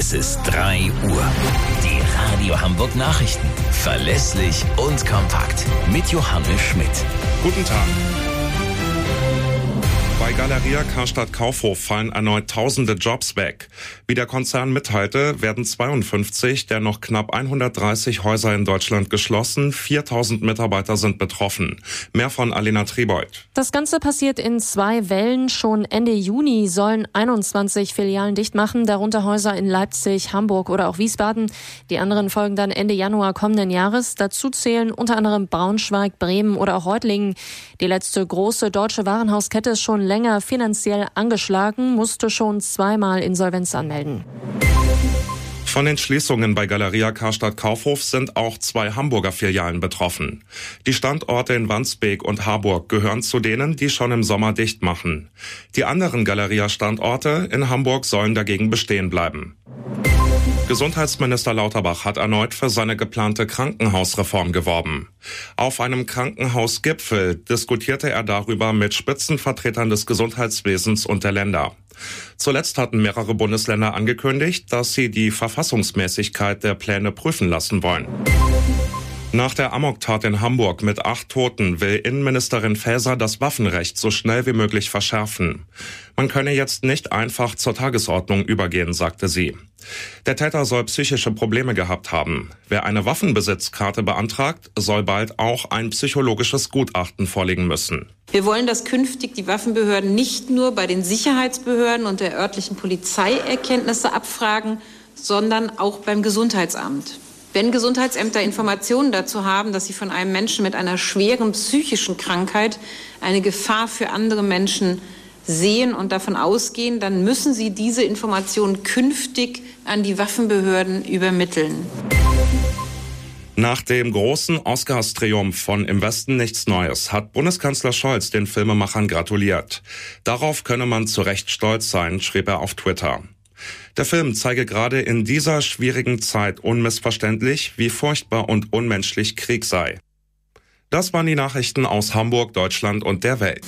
Es ist 3 Uhr. Die Radio Hamburg Nachrichten. Verlässlich und kompakt. Mit Johannes Schmidt. Guten Tag. Galeria Karstadt Kaufhof fallen erneut tausende Jobs weg. Wie der Konzern mitteilte, werden 52 der noch knapp 130 Häuser in Deutschland geschlossen. 4000 Mitarbeiter sind betroffen. Mehr von Alena Tribold. Das Ganze passiert in zwei Wellen. Schon Ende Juni sollen 21 Filialen dicht machen, darunter Häuser in Leipzig, Hamburg oder auch Wiesbaden. Die anderen folgen dann Ende Januar kommenden Jahres. Dazu zählen unter anderem Braunschweig, Bremen oder auch Reutlingen. Die letzte große deutsche Warenhauskette ist schon länger finanziell angeschlagen, musste schon zweimal Insolvenz anmelden. Von den Schließungen bei Galeria Karstadt Kaufhof sind auch zwei Hamburger Filialen betroffen. Die Standorte in Wandsbek und Harburg gehören zu denen, die schon im Sommer dicht machen. Die anderen Galeria-Standorte in Hamburg sollen dagegen bestehen bleiben. Gesundheitsminister Lauterbach hat erneut für seine geplante Krankenhausreform geworben. Auf einem Krankenhausgipfel diskutierte er darüber mit Spitzenvertretern des Gesundheitswesens und der Länder. Zuletzt hatten mehrere Bundesländer angekündigt, dass sie die Verfassungsmäßigkeit der Pläne prüfen lassen wollen. Nach der Amoktat in Hamburg mit acht Toten will Innenministerin Faeser das Waffenrecht so schnell wie möglich verschärfen. Man könne jetzt nicht einfach zur Tagesordnung übergehen, sagte sie. Der Täter soll psychische Probleme gehabt haben. Wer eine Waffenbesitzkarte beantragt, soll bald auch ein psychologisches Gutachten vorlegen müssen. Wir wollen, dass künftig die Waffenbehörden nicht nur bei den Sicherheitsbehörden und der örtlichen Polizei Erkenntnisse abfragen, sondern auch beim Gesundheitsamt. Wenn Gesundheitsämter Informationen dazu haben, dass sie von einem Menschen mit einer schweren psychischen Krankheit eine Gefahr für andere Menschen sehen und davon ausgehen, dann müssen sie diese Informationen künftig an die Waffenbehörden übermitteln. Nach dem großen Oscars-Triumph von Im Westen nichts Neues hat Bundeskanzler Scholz den Filmemachern gratuliert. Darauf könne man zu Recht stolz sein, schrieb er auf Twitter. Der Film zeige gerade in dieser schwierigen Zeit unmissverständlich, wie furchtbar und unmenschlich Krieg sei. Das waren die Nachrichten aus Hamburg, Deutschland und der Welt.